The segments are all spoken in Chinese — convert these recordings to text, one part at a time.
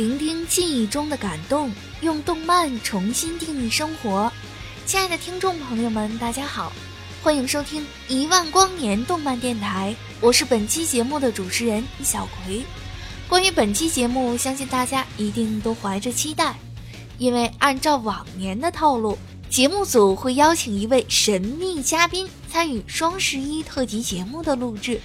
聆听记忆中的感动，用动漫重新定义生活。亲爱的听众朋友们，大家好，欢迎收听一万光年动漫电台，我是本期节目的主持人小葵。关于本期节目，相信大家一定都怀着期待，因为按照往年的套路，节目组会邀请一位神秘嘉宾参与双十一特辑节目的录制。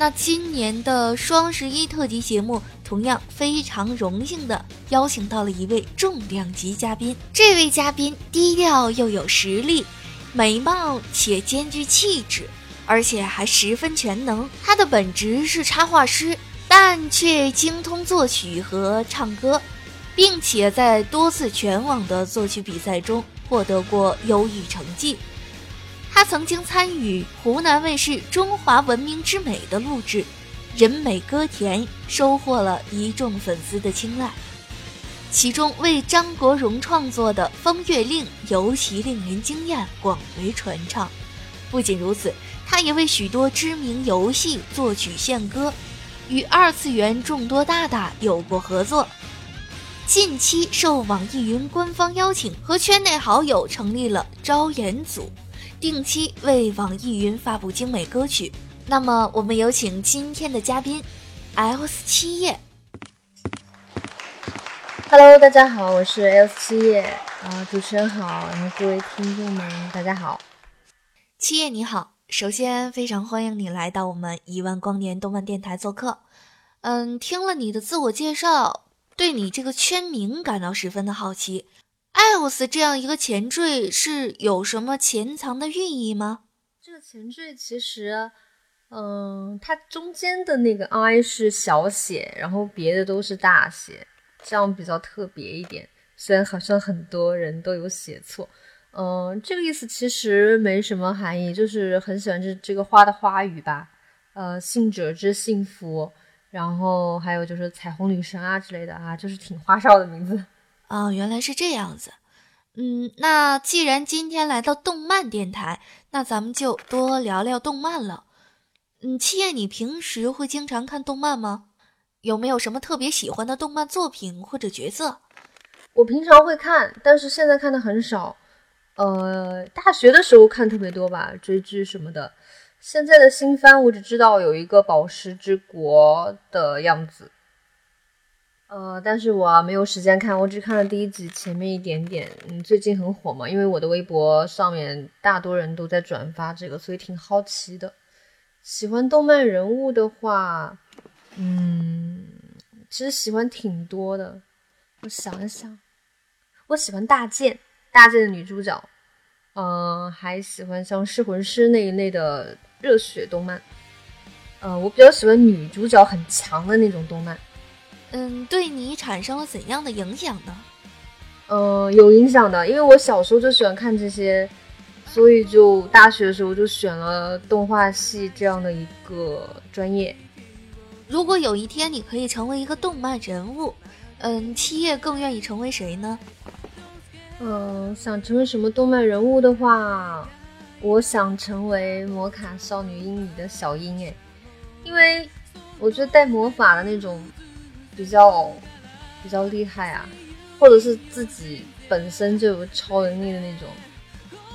那今年的双十一特辑节目。同样非常荣幸的邀请到了一位重量级嘉宾，这位嘉宾低调又有实力，美貌且兼具气质，而且还十分全能。他的本职是插画师，但却精通作曲和唱歌，并且在多次全网的作曲比赛中获得过优异成绩。他曾经参与湖南卫视《中华文明之美》的录制。人美歌甜，收获了一众粉丝的青睐。其中为张国荣创作的《风月令》尤其令人惊艳，广为传唱。不仅如此，他也为许多知名游戏作曲献歌，与二次元众多大大有过合作。近期受网易云官方邀请，和圈内好友成立了招演组，定期为网易云发布精美歌曲。那么，我们有请今天的嘉宾，L.S 七叶。Hello，大家好，我是 L.S 七叶啊，主持人好，然后各位听众们，大家好。七叶你好，首先非常欢迎你来到我们一万光年动漫电台做客。嗯，听了你的自我介绍，对你这个圈名感到十分的好奇。L.S 这样一个前缀是有什么潜藏的寓意吗？这个前缀其实。嗯，它中间的那个 I 是小写，然后别的都是大写，这样比较特别一点。虽然好像很多人都有写错，嗯，这个意思其实没什么含义，就是很喜欢这这个花的花语吧。呃，信者之幸福，然后还有就是彩虹女神啊之类的啊，就是挺花哨的名字。啊，原来是这样子。嗯，那既然今天来到动漫电台，那咱们就多聊聊动漫了。嗯，七叶，你平时会经常看动漫吗？有没有什么特别喜欢的动漫作品或者角色？我平常会看，但是现在看的很少。呃，大学的时候看特别多吧，追剧什么的。现在的新番，我只知道有一个《宝石之国》的样子。呃，但是我没有时间看，我只看了第一集前面一点点。嗯，最近很火嘛，因为我的微博上面大多人都在转发这个，所以挺好奇的。喜欢动漫人物的话，嗯，其实喜欢挺多的。我想一想，我喜欢大剑，大剑的女主角，嗯，还喜欢像噬魂师那一类的热血动漫。呃，我比较喜欢女主角很强的那种动漫。嗯，对你产生了怎样的影响呢？嗯，有影响的，因为我小时候就喜欢看这些。所以就大学的时候就选了动画系这样的一个专业。如果有一天你可以成为一个动漫人物，嗯，七叶更愿意成为谁呢？嗯，想成为什么动漫人物的话，我想成为魔卡少女樱里的小樱哎，因为我觉得带魔法的那种比较比较厉害啊，或者是自己本身就有超能力的那种。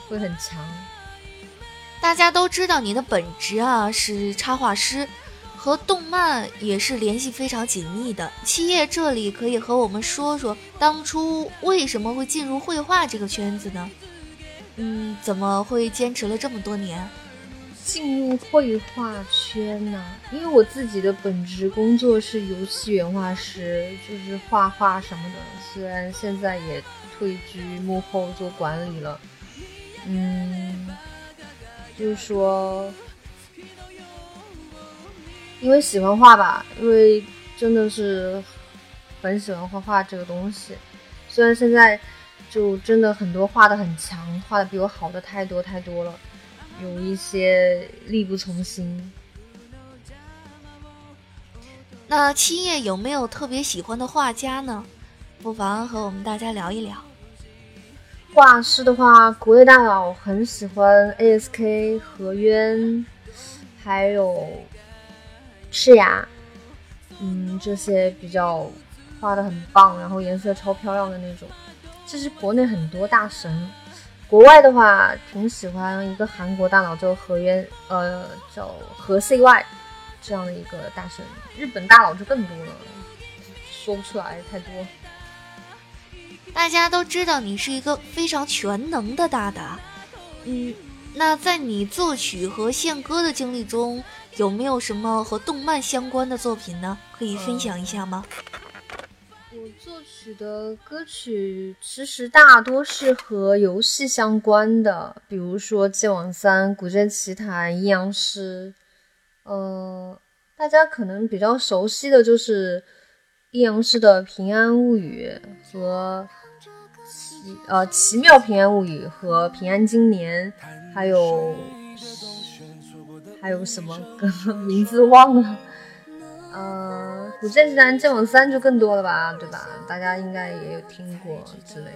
会很强。大家都知道你的本职啊是插画师，和动漫也是联系非常紧密的。七叶这里可以和我们说说，当初为什么会进入绘画这个圈子呢？嗯，怎么会坚持了这么多年？进入绘画圈呢？因为我自己的本职工作是游戏原画师，就是画画什么的。虽然现在也退居幕后做管理了，嗯，就是说，因为喜欢画吧，因为真的是很喜欢画画这个东西。虽然现在就真的很多画的很强，画的比我好的太多太多了。有一些力不从心。那七叶有没有特别喜欢的画家呢？不妨和我们大家聊一聊。画师的话，国内大佬很喜欢 A.S.K 何渊，还有赤牙，嗯，这些比较画的很棒，然后颜色超漂亮的那种。这是国内很多大神。国外的话，挺喜欢一个韩国大佬叫何渊，呃，叫何 CY 这样的一个大神。日本大佬就更多了，说不出来太多。大家都知道你是一个非常全能的大大，嗯，那在你作曲和献歌的经历中，有没有什么和动漫相关的作品呢？可以分享一下吗？作曲的歌曲其实大多是和游戏相关的，比如说《剑网三》《古剑奇谭》《阴阳师》。呃，大家可能比较熟悉的就是《阴阳师》的《平安物语》和奇呃《奇妙平安物语》和《平安经年》，还有还有什么歌 名字忘了。呃，古剑奇谭、剑网三就更多了吧，对吧？大家应该也有听过之类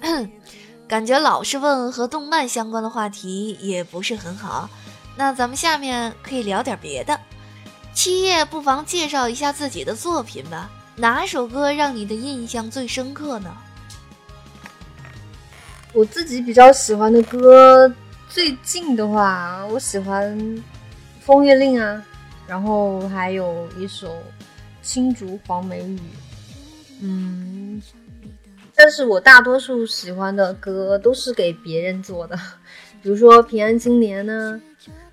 的。感觉老是问和动漫相关的话题也不是很好，那咱们下面可以聊点别的。七叶不妨介绍一下自己的作品吧，哪首歌让你的印象最深刻呢？我自己比较喜欢的歌，最近的话，我喜欢《风月令》啊。然后还有一首《青竹黄梅雨》，嗯，但是我大多数喜欢的歌都是给别人做的，比如说《平安青年》呢，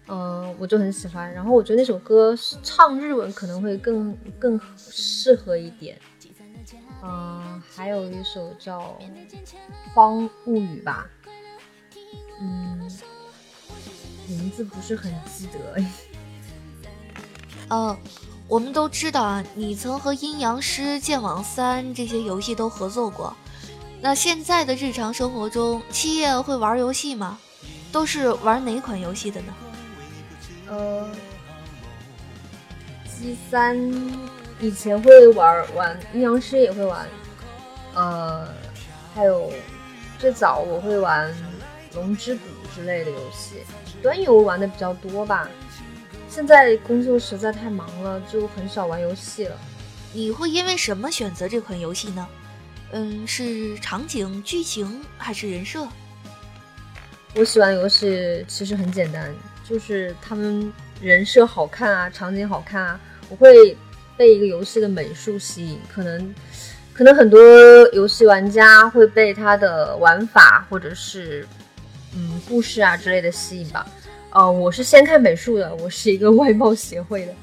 嗯，我就很喜欢。然后我觉得那首歌唱日文可能会更更适合一点，嗯，还有一首叫《荒物语》吧，嗯，名字不是很记得。嗯，我们都知道啊，你曾和阴阳师、剑网三这些游戏都合作过。那现在的日常生活中，七叶会玩游戏吗？都是玩哪款游戏的呢？呃，G 三以前会玩玩阴阳师，也会玩。呃，还有最早我会玩龙之谷之类的游戏，端游玩的比较多吧。现在工作实在太忙了，就很少玩游戏了。你会因为什么选择这款游戏呢？嗯，是场景、剧情还是人设？我喜欢的游戏其实很简单，就是他们人设好看啊，场景好看啊。我会被一个游戏的美术吸引，可能可能很多游戏玩家会被它的玩法或者是嗯故事啊之类的吸引吧。哦，我是先看美术的，我是一个外貌协会的。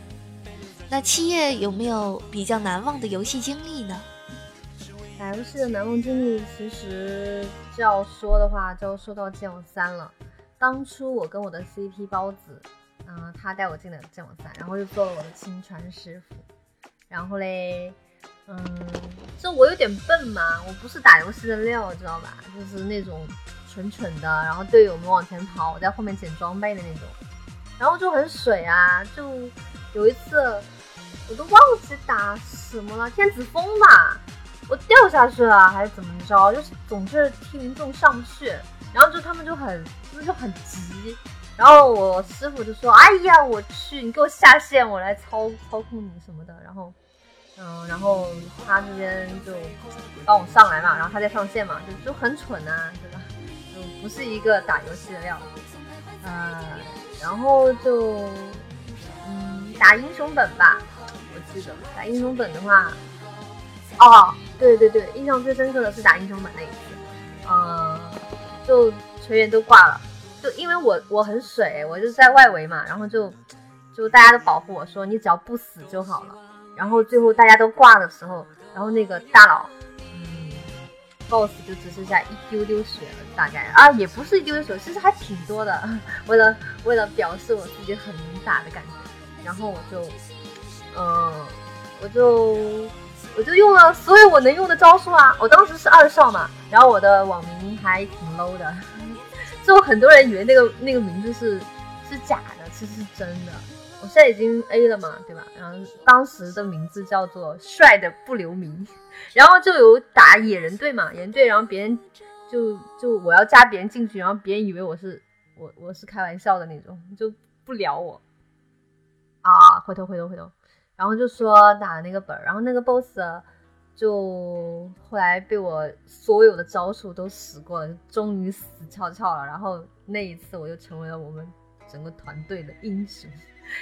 那七叶有没有比较难忘的游戏经历呢？打游戏的难忘经历，其实这要说的话，就要说到剑网三了。当初我跟我的 CP 包子，嗯，他带我进了剑网三，然后又做了我的亲传师傅。然后嘞，嗯，就我有点笨嘛，我不是打游戏的料，知道吧？就是那种。蠢蠢的，然后队友们往前跑，我在后面捡装备的那种，然后就很水啊！就有一次，我都忘记打什么了，天子风吧，我掉下去了还是怎么着？就是总是踢民众上不去，然后就他们就很就是就很急，然后我师傅就说：“哎呀，我去，你给我下线，我来操操控你什么的。”然后，嗯，然后他这边就帮我上来嘛，然后他再上线嘛，就就很蠢啊，对吧？不是一个打游戏的料，呃，然后就，嗯，打英雄本吧，我记得。打英雄本的话，哦，对对对，印象最深刻的是打英雄本那一次，嗯，就全员都挂了，就因为我我很水，我就在外围嘛，然后就就大家都保护我说你只要不死就好了，然后最后大家都挂的时候，然后那个大佬。Boss 就只剩下一丢丢血了，大概啊，也不是一丢丢血，其实还挺多的。为了为了表示我自己很能打的感觉，然后我就，嗯，我就我就用了所有我能用的招数啊。我当时是二少嘛，然后我的网名还挺 low 的，就很多人以为那个那个名字是是假的，其实是真的。我现在已经 A 了嘛，对吧？然后当时的名字叫做帅的不留名，然后就有打野人队嘛，野人队，然后别人就就我要加别人进去，然后别人以为我是我我是开玩笑的那种，就不聊我啊，回头回头回头，然后就说打那个本，然后那个 boss 就后来被我所有的招数都使过了，终于死翘翘了，然后那一次我就成为了我们整个团队的英雄。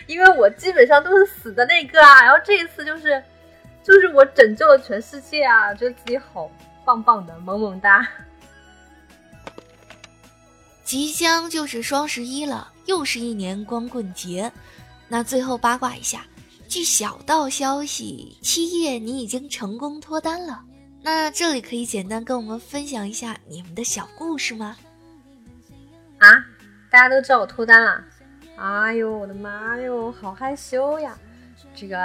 因为我基本上都是死的那个啊，然后这一次就是，就是我拯救了全世界啊，觉得自己好棒棒的，萌萌哒。即将就是双十一了，又是一年光棍节。那最后八卦一下，据小道消息，七叶你已经成功脱单了。那这里可以简单跟我们分享一下你们的小故事吗？啊，大家都知道我脱单了。哎呦我的妈哟，好害羞呀！这个，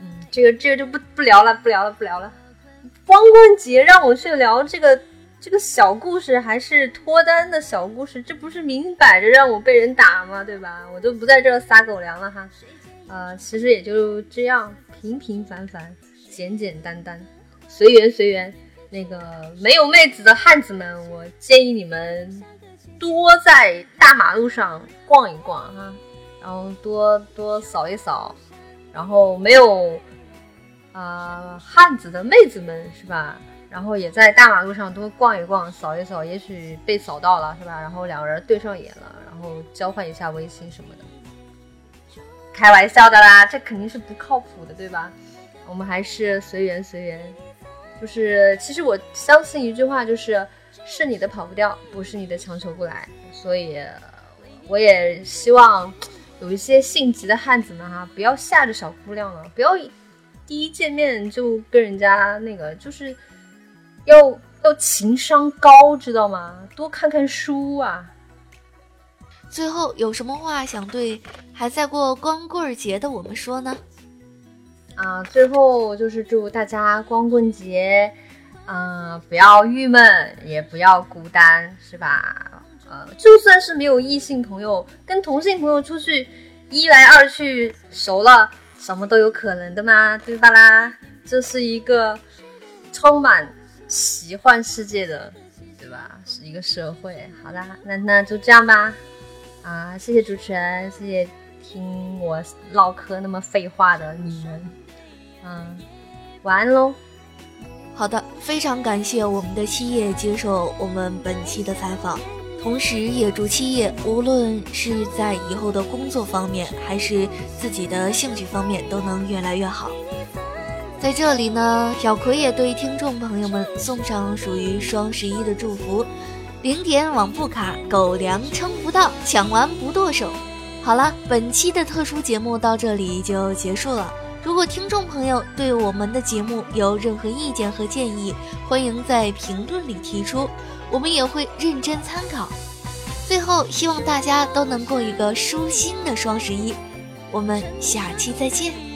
嗯，这个这个就不不聊了，不聊了，不聊了。光棍节让我去聊这个这个小故事，还是脱单的小故事？这不是明摆着让我被人打吗？对吧？我就不在这撒狗粮了哈。呃，其实也就这样，平平凡凡，简简单单，随缘随缘。那个没有妹子的汉子们，我建议你们。多在大马路上逛一逛哈，然后多多扫一扫，然后没有啊汉子的妹子们是吧？然后也在大马路上多逛一逛，扫一扫，也许被扫到了是吧？然后两个人对上眼了，然后交换一下微信什么的。开玩笑的啦，这肯定是不靠谱的，对吧？我们还是随缘随缘，就是其实我相信一句话，就是。是你的跑不掉，不是你的强求不来，所以我也希望有一些性急的汉子们哈，不要吓着小姑娘了，不要第一见面就跟人家那个，就是要要情商高，知道吗？多看看书啊。最后有什么话想对还在过光棍节的我们说呢？啊，最后就是祝大家光棍节。嗯，不要郁闷，也不要孤单，是吧？呃，就算是没有异性朋友，跟同性朋友出去，一来二去熟了，什么都有可能的嘛，对吧啦？这是一个充满奇幻世界的，对吧？是一个社会。好啦，那那就这样吧。啊，谢谢主持人，谢谢听我唠嗑那么废话的你们。嗯，晚安喽。好的，非常感谢我们的七叶接受我们本期的采访，同时也祝七叶无论是在以后的工作方面，还是自己的兴趣方面，都能越来越好。在这里呢，小葵也对听众朋友们送上属于双十一的祝福：零点网不卡，狗粮撑不到，抢完不剁手。好了，本期的特殊节目到这里就结束了。如果听众朋友对我们的节目有任何意见和建议，欢迎在评论里提出，我们也会认真参考。最后，希望大家都能过一个舒心的双十一，我们下期再见。